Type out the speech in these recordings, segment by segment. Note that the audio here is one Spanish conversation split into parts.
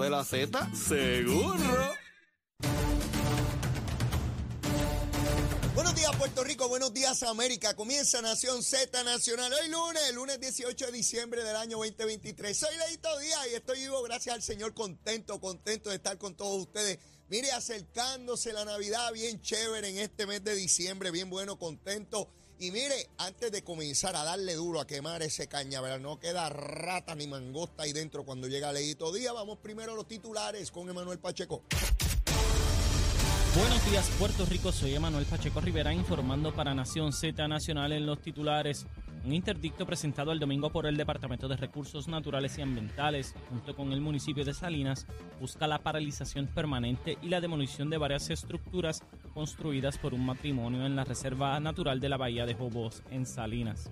de la Z? Seguro. Buenos días Puerto Rico, buenos días América. Comienza Nación Z Nacional. Hoy lunes, lunes 18 de diciembre del año 2023. Soy Leito Díaz y estoy vivo gracias al Señor, contento, contento de estar con todos ustedes. Mire, acercándose la Navidad bien chévere en este mes de diciembre, bien bueno, contento. Y mire, antes de comenzar a darle duro a quemar ese cañaveral, no queda rata ni mangosta ahí dentro cuando llega Leito Díaz. Vamos primero a los titulares con Emanuel Pacheco. Buenos días, Puerto Rico. Soy Emanuel Pacheco Rivera informando para Nación Z Nacional en los titulares. Un interdicto presentado el domingo por el Departamento de Recursos Naturales y Ambientales, junto con el municipio de Salinas, busca la paralización permanente y la demolición de varias estructuras construidas por un matrimonio en la Reserva Natural de la Bahía de Jobos, en Salinas.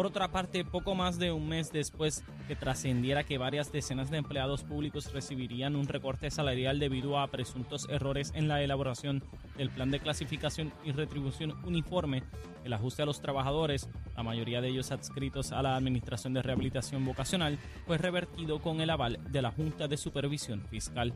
Por otra parte, poco más de un mes después que trascendiera que varias decenas de empleados públicos recibirían un recorte salarial debido a presuntos errores en la elaboración del plan de clasificación y retribución uniforme, el ajuste a los trabajadores, la mayoría de ellos adscritos a la Administración de Rehabilitación Vocacional, fue revertido con el aval de la Junta de Supervisión Fiscal.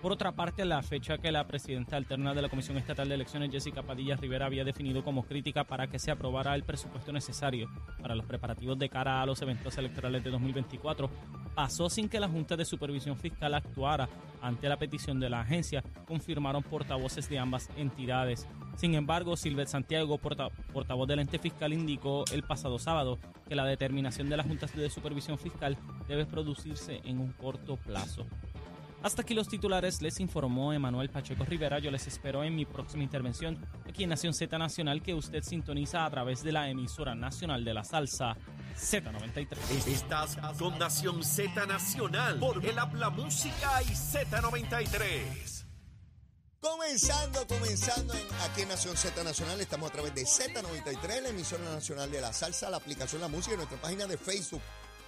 Por otra parte, la fecha que la presidenta alterna de la Comisión Estatal de Elecciones, Jessica Padilla Rivera, había definido como crítica para que se aprobara el presupuesto necesario para los preparativos de cara a los eventos electorales de 2024, pasó sin que la Junta de Supervisión Fiscal actuara ante la petición de la agencia, confirmaron portavoces de ambas entidades. Sin embargo, Silvet Santiago, porta portavoz del ente fiscal, indicó el pasado sábado que la determinación de la Junta de Supervisión Fiscal debe producirse en un corto plazo. Hasta aquí los titulares, les informó Emanuel Pacheco Rivera. Yo les espero en mi próxima intervención aquí en Nación Z Nacional que usted sintoniza a través de la emisora nacional de la salsa Z93. Estás con Nación Z Nacional por el Habla Música y Z93. Comenzando, comenzando en- aquí en Nación Z Nacional, estamos a través de Z93, la emisora nacional de la salsa, la aplicación La Música y nuestra página de Facebook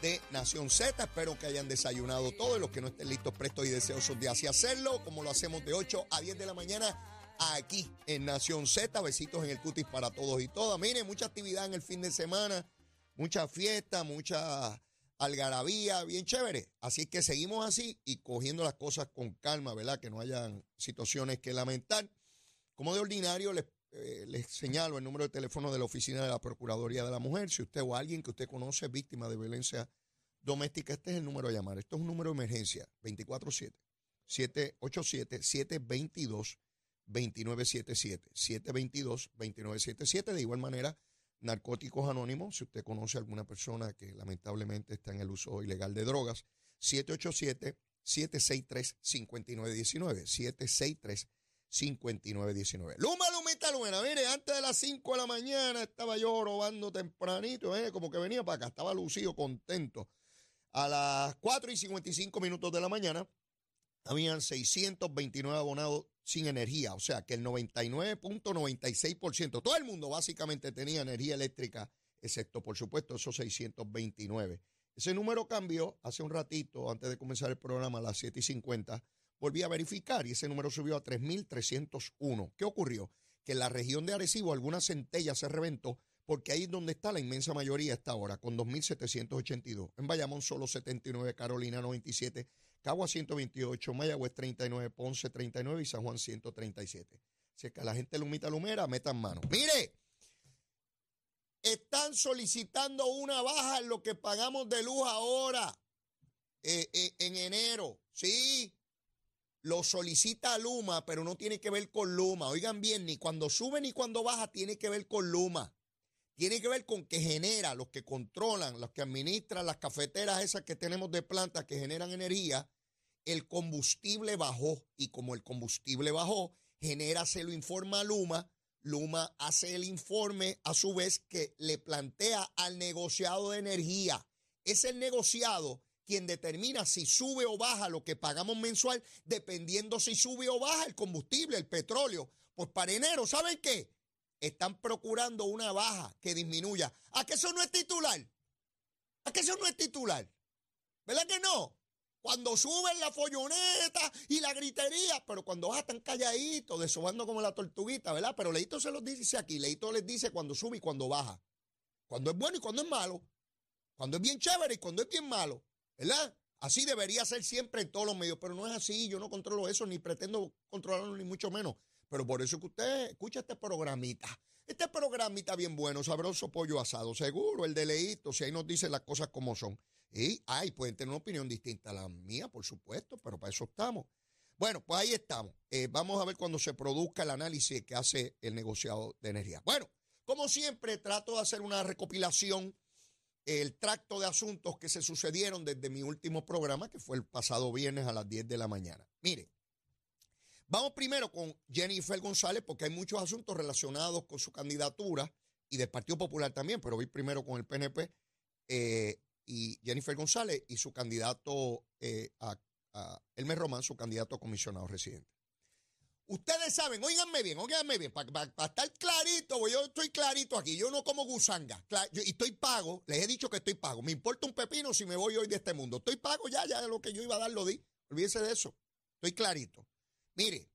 de Nación Z. Espero que hayan desayunado todos los que no estén listos, prestos y deseosos de así hacerlo, como lo hacemos de 8 a 10 de la mañana aquí en Nación Z. Besitos en el cutis para todos y todas. Miren, mucha actividad en el fin de semana, mucha fiesta, mucha algarabía, bien chévere. Así que seguimos así y cogiendo las cosas con calma, ¿verdad? Que no hayan situaciones que lamentar. Como de ordinario, les, eh, les señalo el número de teléfono de la oficina de la Procuraduría de la Mujer. Si usted o alguien que usted conoce es víctima de violencia doméstica, este es el número a llamar. Esto es un número de emergencia, 24-7, 787-722-2977, 722-2977. De igual manera, Narcóticos Anónimos, si usted conoce a alguna persona que lamentablemente está en el uso ilegal de drogas, 787-763-5919, 763-5919. Luma, Lumita, Lumena, mire, antes de las 5 de la mañana estaba yo robando tempranito, eh, como que venía para acá, estaba lucido, contento. A las 4 y 55 minutos de la mañana, habían 629 abonados sin energía, o sea que el 99.96%, todo el mundo básicamente tenía energía eléctrica, excepto por supuesto esos 629. Ese número cambió hace un ratito, antes de comenzar el programa a las 7 y 50, volví a verificar y ese número subió a 3.301. ¿Qué ocurrió? Que en la región de Arecibo alguna centella se reventó porque ahí es donde está la inmensa mayoría hasta ahora, con 2.782. En Bayamón solo 79, Carolina 97, Cagua 128, Mayagüez 39, Ponce 39 y San Juan 137. Si es que a la gente lumita lumera, metan mano. ¡Mire! Están solicitando una baja en lo que pagamos de luz ahora, eh, eh, en enero. Sí, lo solicita Luma, pero no tiene que ver con Luma. Oigan bien, ni cuando sube ni cuando baja tiene que ver con Luma. Tiene que ver con que genera, los que controlan, los que administran las cafeteras esas que tenemos de plantas que generan energía, el combustible bajó y como el combustible bajó, genera, se lo informa a Luma, Luma hace el informe a su vez que le plantea al negociado de energía. Es el negociado quien determina si sube o baja lo que pagamos mensual, dependiendo si sube o baja el combustible, el petróleo. Pues para enero, ¿saben qué? Están procurando una baja que disminuya. ¿A que eso no es titular? ¿A que eso no es titular? ¿Verdad que no? Cuando suben la folloneta y la gritería, pero cuando baja están calladitos, desobando como la tortuguita, ¿verdad? Pero Leito se los dice aquí, Leito les dice cuando sube y cuando baja. Cuando es bueno y cuando es malo. Cuando es bien chévere y cuando es bien malo. ¿Verdad? Así debería ser siempre en todos los medios, pero no es así. Yo no controlo eso, ni pretendo controlarlo, ni mucho menos. Pero por eso que usted escucha este programita. Este programita bien bueno, sabroso pollo asado, seguro, el de leíto, si ahí nos dice las cosas como son. Y, ay, pueden tener una opinión distinta a la mía, por supuesto, pero para eso estamos. Bueno, pues ahí estamos. Eh, vamos a ver cuando se produzca el análisis que hace el negociado de energía. Bueno, como siempre, trato de hacer una recopilación, el tracto de asuntos que se sucedieron desde mi último programa, que fue el pasado viernes a las 10 de la mañana. Mire, vamos primero con Jennifer González, porque hay muchos asuntos relacionados con su candidatura y del Partido Popular también, pero voy primero con el PNP. Eh, y Jennifer González y su candidato eh, a, Elmer Román, su candidato a comisionado residente. Ustedes saben, oíganme bien, oíganme bien, para estar clarito, yo estoy clarito aquí, yo no como gusanga, y estoy pago, les he dicho que estoy pago, me importa un pepino si me voy hoy de este mundo, estoy pago ya, ya de lo que yo iba a dar lo di, olvídese de eso, estoy clarito. Mire,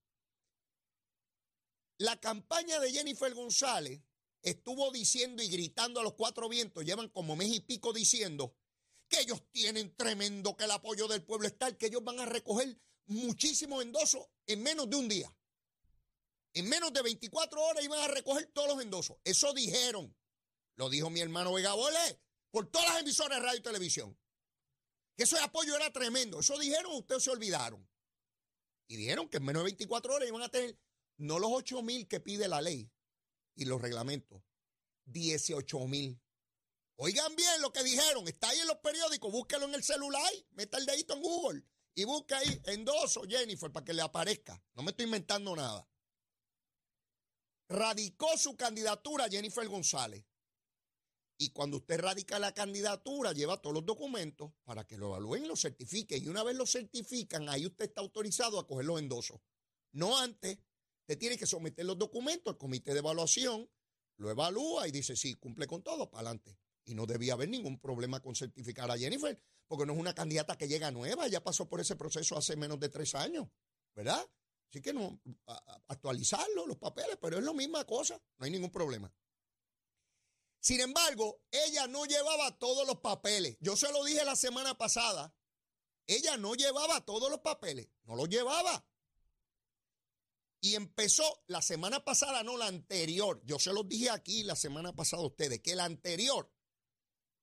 la campaña de Jennifer González estuvo diciendo y gritando a los cuatro vientos, llevan como mes y pico diciendo que ellos tienen tremendo, que el apoyo del pueblo está, que ellos van a recoger muchísimos endosos en menos de un día. En menos de 24 horas iban a recoger todos los endosos. Eso dijeron. Lo dijo mi hermano Vega Bolé por todas las emisoras de radio y televisión. Que ese apoyo era tremendo. Eso dijeron, ustedes se olvidaron. Y dijeron que en menos de 24 horas iban a tener no los 8 mil que pide la ley, y los reglamentos. 18 mil. Oigan bien lo que dijeron, está ahí en los periódicos, búsquelo en el celular, meta el dedito en Google y busca ahí endoso Jennifer para que le aparezca. No me estoy inventando nada. Radicó su candidatura Jennifer González. Y cuando usted radica la candidatura, lleva todos los documentos para que lo evalúen y lo certifiquen. Y una vez lo certifican, ahí usted está autorizado a coger los endosos. No antes. Usted tiene que someter los documentos al comité de evaluación, lo evalúa y dice, sí, cumple con todo, para adelante. Y no debía haber ningún problema con certificar a Jennifer, porque no es una candidata que llega nueva, ya pasó por ese proceso hace menos de tres años, ¿verdad? Así que no, actualizarlo, los papeles, pero es la misma cosa, no hay ningún problema. Sin embargo, ella no llevaba todos los papeles. Yo se lo dije la semana pasada. Ella no llevaba todos los papeles, no los llevaba. Y empezó la semana pasada, no la anterior. Yo se los dije aquí la semana pasada a ustedes, que la anterior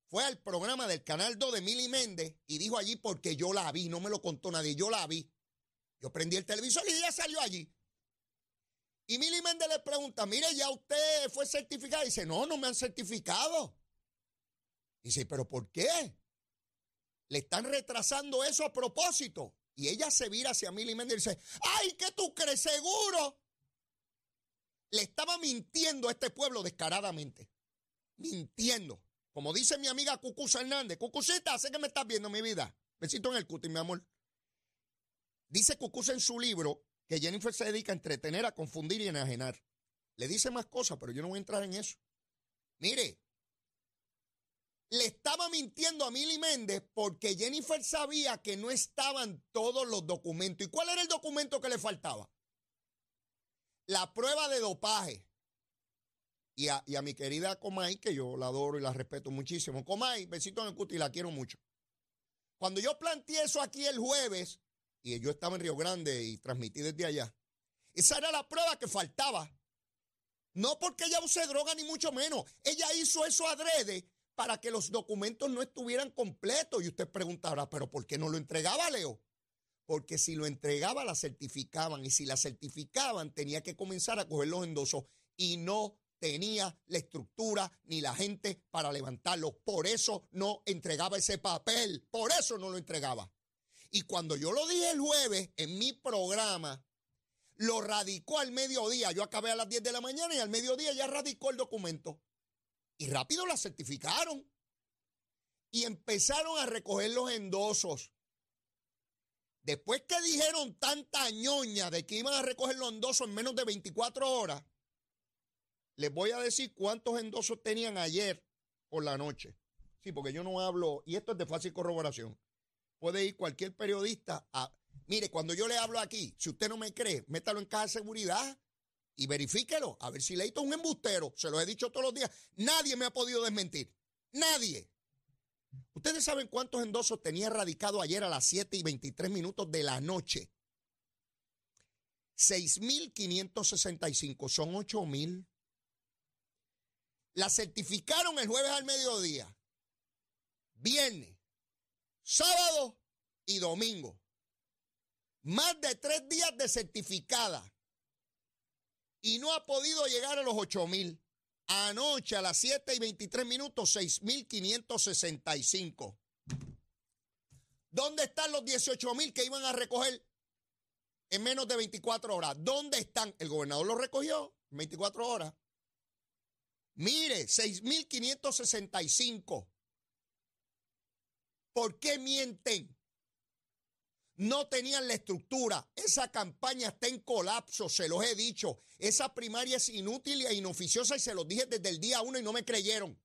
fue al programa del Canal 2 de Mili Méndez y dijo allí porque yo la vi, no me lo contó nadie, yo la vi. Yo prendí el televisor y ella salió allí. Y Mili Méndez le pregunta, mire, ya usted fue certificado. Y dice, no, no me han certificado. dice, pero ¿por qué? Le están retrasando eso a propósito. Y ella se vira hacia Milly Méndez y dice, ¡ay, qué tú crees seguro! Le estaba mintiendo a este pueblo descaradamente. Mintiendo. Como dice mi amiga Cucusa Hernández. Cucucita, sé que me estás viendo mi vida. Besito en el cuti, mi amor. Dice Cucusa en su libro que Jennifer se dedica a entretener, a confundir y enajenar. Le dice más cosas, pero yo no voy a entrar en eso. Mire, le estaba mintiendo a Milly Méndez porque Jennifer sabía que no estaban todos los documentos. ¿Y cuál era el documento que le faltaba? La prueba de dopaje. Y a, mi querida Comay, que yo la adoro y la respeto muchísimo. Comay, besito en el cuti, la quiero mucho. Cuando yo planteé eso aquí el jueves, y yo estaba en Río Grande y transmití desde allá, esa era la prueba que faltaba. No porque ella use droga, ni mucho menos. Ella hizo eso adrede para que los documentos no estuvieran completos. Y usted preguntará, ¿pero por qué no lo entregaba, Leo? Porque si lo entregaba, la certificaban. Y si la certificaban, tenía que comenzar a coger los endosos. Y no tenía la estructura ni la gente para levantarlo. Por eso no entregaba ese papel. Por eso no lo entregaba. Y cuando yo lo dije el jueves en mi programa, lo radicó al mediodía. Yo acabé a las 10 de la mañana y al mediodía ya radicó el documento. Y rápido la certificaron. Y empezaron a recoger los endosos. Después que dijeron tanta ñoña de que iban a recoger los endosos en menos de 24 horas, les voy a decir cuántos endosos tenían ayer por la noche. Sí, porque yo no hablo, y esto es de fácil corroboración. Puede ir cualquier periodista a... Mire, cuando yo le hablo aquí, si usted no me cree, métalo en caja de seguridad y verifíquelo, a ver si Leito es un embustero. Se lo he dicho todos los días. Nadie me ha podido desmentir. Nadie. Usted ¿Ustedes saben cuántos endosos tenía radicado ayer a las 7 y 23 minutos de la noche? 6.565, son 8.000. La certificaron el jueves al mediodía, viernes, sábado y domingo. Más de tres días de certificada. Y no ha podido llegar a los 8.000. Anoche a las 7 y 23 minutos, 6.565. ¿Dónde están los 18.000 que iban a recoger en menos de 24 horas? ¿Dónde están? El gobernador los recogió en 24 horas. Mire, 6.565. ¿Por qué mienten? No tenían la estructura. Esa campaña está en colapso, se los he dicho. Esa primaria es inútil e inoficiosa y se los dije desde el día uno y no me creyeron.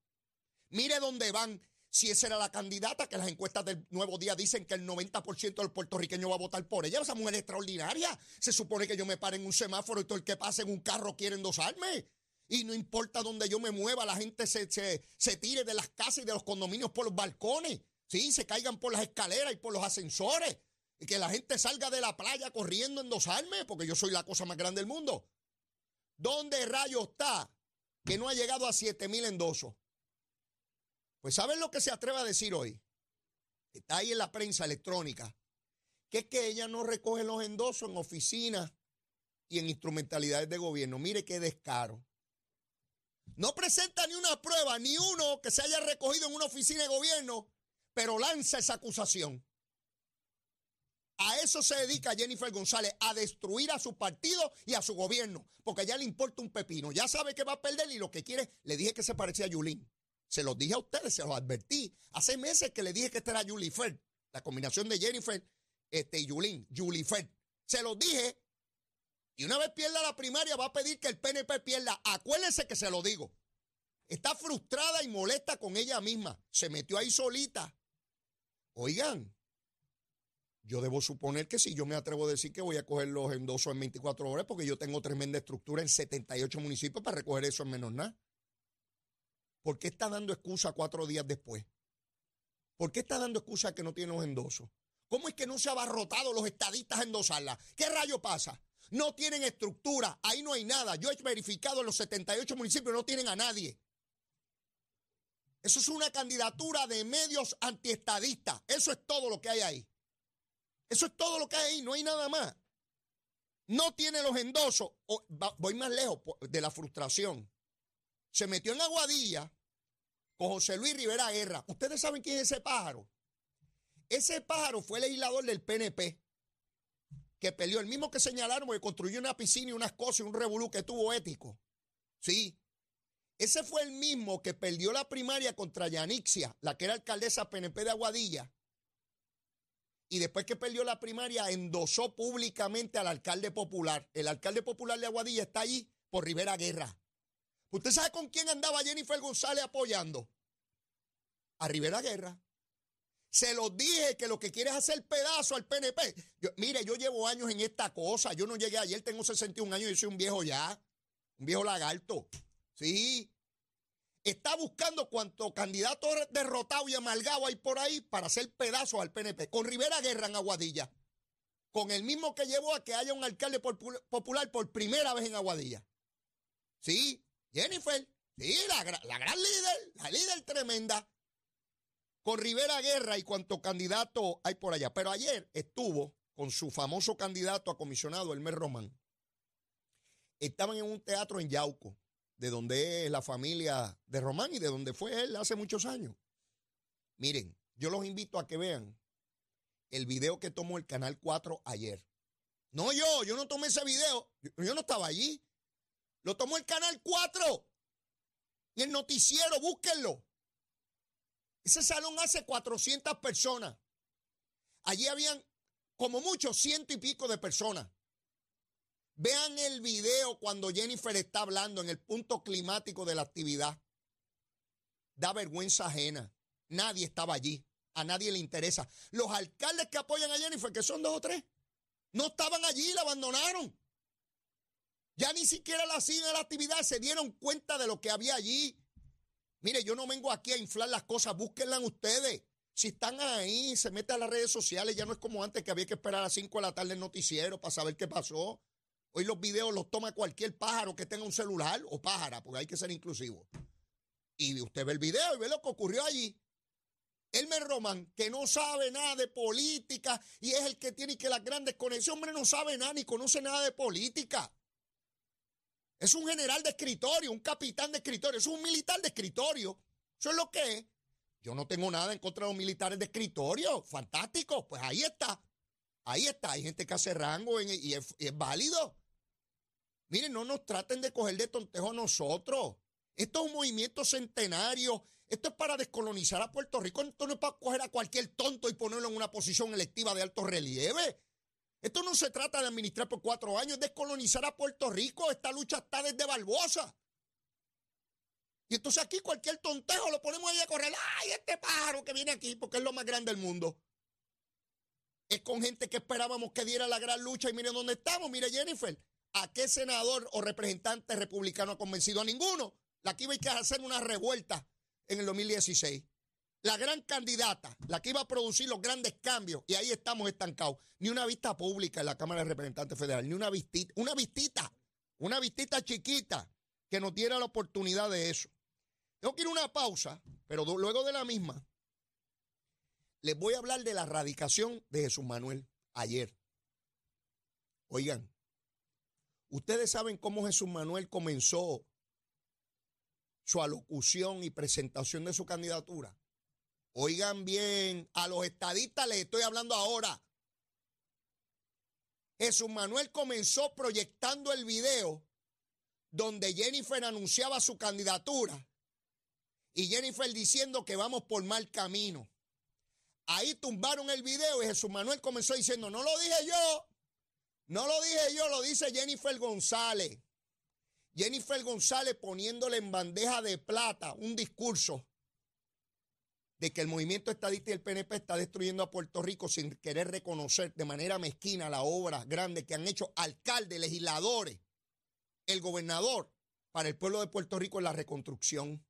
Mire dónde van. Si esa era la candidata, que las encuestas del Nuevo Día dicen que el 90% del puertorriqueño va a votar por ella, esa mujer extraordinaria. Se supone que yo me pare en un semáforo y todo el que pase en un carro quiere endosarme. Y no importa dónde yo me mueva, la gente se, se, se tire de las casas y de los condominios por los balcones. Sí, se caigan por las escaleras y por los ascensores y que la gente salga de la playa corriendo a endosarme, porque yo soy la cosa más grande del mundo. ¿Dónde rayo está que no ha llegado a 7 mil endosos? Pues ¿saben lo que se atreve a decir hoy? Está ahí en la prensa electrónica, que es que ella no recoge los endosos en oficinas y en instrumentalidades de gobierno. Mire qué descaro. No presenta ni una prueba, ni uno que se haya recogido en una oficina de gobierno, pero lanza esa acusación. A eso se dedica Jennifer González, a destruir a su partido y a su gobierno, porque ya le importa un pepino. Ya sabe que va a perder y lo que quiere, le dije que se parecía a Yulín. Se los dije a ustedes, se los advertí. Hace meses que le dije que esta era Julifer, la combinación de Jennifer este, y Yulín, Julifer. Se los dije. Y una vez pierda la primaria, va a pedir que el PNP pierda. Acuérdense que se lo digo. Está frustrada y molesta con ella misma. Se metió ahí solita. Oigan, yo debo suponer que si yo me atrevo a decir que voy a coger los endosos en 24 horas, porque yo tengo tremenda estructura en 78 municipios para recoger eso en menos nada. ¿Por qué está dando excusa cuatro días después? ¿Por qué está dando excusa que no tiene los endosos? ¿Cómo es que no se ha abarrotado los estadistas a endosarla? ¿Qué rayo pasa? No tienen estructura, ahí no hay nada. Yo he verificado en los 78 municipios, no tienen a nadie. Eso es una candidatura de medios antiestadistas. Eso es todo lo que hay ahí. Eso es todo lo que hay ahí, no hay nada más. No tiene los endosos. voy más lejos de la frustración. Se metió en Aguadilla con José Luis Rivera Guerra. ¿Ustedes saben quién es ese pájaro? Ese pájaro fue el legislador del PNP que peleó, el mismo que señalaron que construyó una piscina y unas cosas y un revolú que tuvo ético. Sí. Ese fue el mismo que perdió la primaria contra Yanixia, la que era alcaldesa PNP de Aguadilla, y después que perdió la primaria endosó públicamente al alcalde popular. El alcalde popular de Aguadilla está allí por Rivera Guerra. ¿Usted sabe con quién andaba Jennifer González apoyando? A Rivera Guerra. Se los dije que lo que quiere es hacer pedazo al PNP. mire, yo llevo años en esta cosa. Yo no llegué ayer, tengo 61 años y soy un viejo ya. Un viejo lagarto. Sí está buscando cuanto candidato derrotado y amalgado hay por ahí para hacer pedazos al PNP. Con Rivera Guerra en Aguadilla. Con el mismo que llevó a que haya un alcalde popular por primera vez en Aguadilla. Sí, Jennifer. Sí, la, la gran líder, la líder tremenda. Con Rivera Guerra y cuanto candidato hay por allá. Pero ayer estuvo con su famoso candidato a comisionado, Elmer Román. Estaban en un teatro en Yauco de donde es la familia de Román y de donde fue él hace muchos años. Miren, yo los invito a que vean el video que tomó el Canal 4 ayer. No yo, yo no tomé ese video, yo, no estaba allí. Lo tomó el Canal 4. Y el noticiero, búsquenlo. Ese salón hace 400 personas. Allí habían como mucho ciento y pico de personas. Vean el video cuando Jennifer está hablando en el punto climático de la actividad. Da vergüenza ajena. Nadie estaba allí. A nadie le interesa. Los alcaldes que apoyan a Jennifer, que son dos o tres, no estaban allí, la abandonaron. Ya ni siquiera la siguen la actividad, se dieron cuenta de lo que había allí. Mire, yo no vengo aquí a inflar las cosas, búsquenlas ustedes. Si están ahí, se mete a las redes sociales, ya no es como antes que había que esperar a las 5 de la tarde el noticiero para saber qué pasó. Hoy los videos los toma cualquier pájaro que tenga un celular o pájara, porque hay que ser inclusivo. Y usted ve el video y ve lo que ocurrió allí. Elmer Roman, que no sabe nada de política y es el que tiene que las grandes conexiones, hombre, no sabe nada ni conoce nada de política. Es un general de escritorio, un capitán de escritorio, es un militar de escritorio. Eso es lo que es. Yo no tengo nada en contra de los militares de escritorio. Fantástico. Pues ahí está. Ahí está. Hay gente que hace rango y, es, válido. Miren, no nos traten de coger de tontejo nosotros. Esto es un movimiento centenario. Esto es para descolonizar a Puerto Rico. Esto no es para coger a cualquier tonto y ponerlo en una posición electiva de alto relieve. Esto no se trata de administrar por cuatro años, es descolonizar a Puerto Rico. Esta lucha está desde Barbosa. Y entonces aquí cualquier tontejo lo ponemos ahí a correr. ¡Ay, este pájaro que viene aquí! Porque es lo más grande del mundo. Es con gente que esperábamos que diera la gran lucha y miren dónde estamos. Mire, Jennifer, ¿a qué senador o representante republicano ha convencido? A ninguno. La que iba a hacer una revuelta en el 2016. La gran candidata, la que iba a producir los grandes cambios, y ahí estamos estancados. Ni una vista pública en la Cámara de Representantes Federal, ni una vistita, una vistita, una vistita chiquita que nos diera la oportunidad de eso. Tengo que ir a una pausa, pero luego de la misma, les voy a hablar de la radicación de Jesús Manuel ayer. Oigan, ustedes saben cómo Jesús Manuel comenzó su alocución y presentación de su candidatura. Oigan bien, a los estadistas les estoy hablando ahora. Jesús Manuel comenzó proyectando el video donde Jennifer anunciaba su candidatura y Jennifer diciendo que vamos por mal camino. Ahí tumbaron el video y Jesús Manuel comenzó diciendo, no lo dije yo, no lo dije yo, lo dice Jennifer González. Jennifer González poniéndole en bandeja de plata un discurso de que el movimiento estadista y el PNP está destruyendo a Puerto Rico sin querer reconocer de manera mezquina la obra grande que han hecho alcaldes, legisladores, el gobernador para el pueblo de Puerto Rico en la reconstrucción.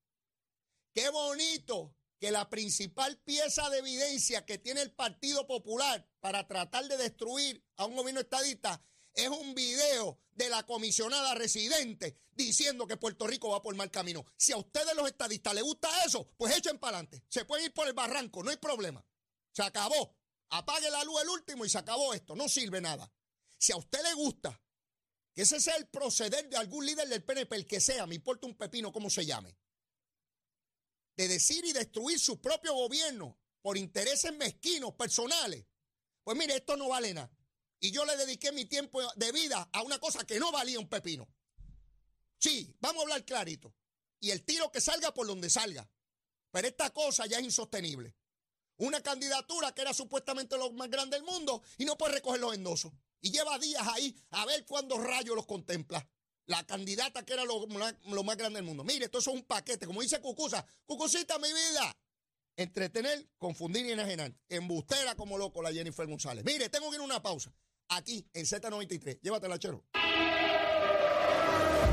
Qué bonito que la principal pieza de evidencia que tiene el Partido Popular para tratar de destruir a un gobierno estadista es un video de la comisionada residente diciendo que Puerto Rico va por mal camino. Si a ustedes los estadistas les gusta eso, pues echen para adelante. Se pueden ir por el barranco, no hay problema. Se acabó. Apague la luz el último y se acabó esto. No sirve nada. Si a usted le gusta que ese sea el proceder de algún líder del PNP, el que sea, me importa un pepino cómo se llame, de decir y destruir su propio gobierno por intereses mezquinos, personales, pues mire, esto no vale nada. Y yo le dediqué mi tiempo de vida a una cosa que no valía un pepino. Sí, vamos a hablar clarito. Y el tiro que salga por donde salga. Pero esta cosa ya es insostenible. Una candidatura que era supuestamente lo más grande del mundo y no puede recoger los endosos. Y lleva días ahí a ver cuándo rayos los contempla. La candidata que era lo, más grande del mundo. Mire, esto es un paquete. Como dice Cucusa, Cucusita, mi vida. Entretener, confundir y enajenar. Embustera como loco la Jennifer González. Mire, tengo que ir a una pausa aquí en Z93. Llévatela, chero.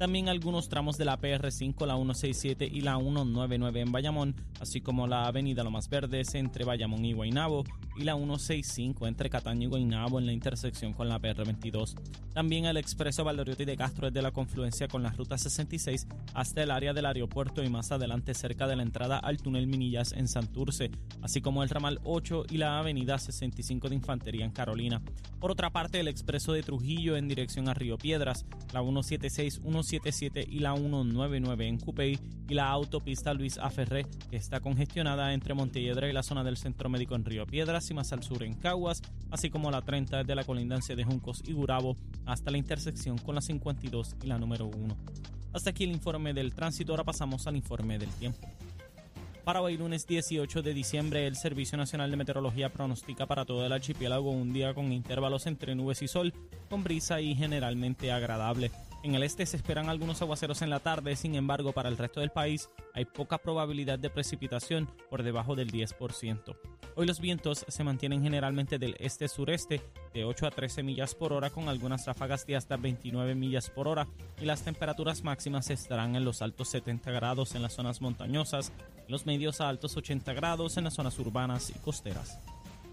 También algunos tramos de la PR5, la 167 y la 199 en Bayamón, así como la avenida Lomas Verdes entre Bayamón y Guaynabo y la 165 entre Cataño y Guaynabo en la intersección con la PR22. También el expreso Valdoriotti de Castro desde la confluencia con la ruta 66 hasta el área del aeropuerto y más adelante cerca de la entrada al túnel Minillas en Santurce, así como el ramal 8 y la avenida 65 de Infantería en Carolina. Por otra parte, el expreso de Trujillo en dirección a Río Piedras, la 176, 177 y la 199 en Cupey y la autopista Luis Aferré, que está congestionada entre Montelledra y la zona del Centro Médico en Río Piedras y más al sur en Caguas, así como la 30 desde la colindancia de Juncos y Gurabo hasta la intersección con la 52 y la número 1. Hasta aquí el informe del tránsito, ahora pasamos al informe del tiempo. Para hoy, lunes 18 de diciembre, el Servicio Nacional de Meteorología pronostica para todo el archipiélago un día con intervalos entre nubes y sol, con brisa y generalmente agradable. En el este se esperan algunos aguaceros en la tarde, sin embargo, para el resto del país hay poca probabilidad de precipitación por debajo del 10%. Hoy los vientos se mantienen generalmente del este-sureste de 8 a 13 millas por hora con algunas ráfagas de hasta 29 millas por hora y las temperaturas máximas estarán en los altos 70 grados en las zonas montañosas, en los medios a altos 80 grados en las zonas urbanas y costeras.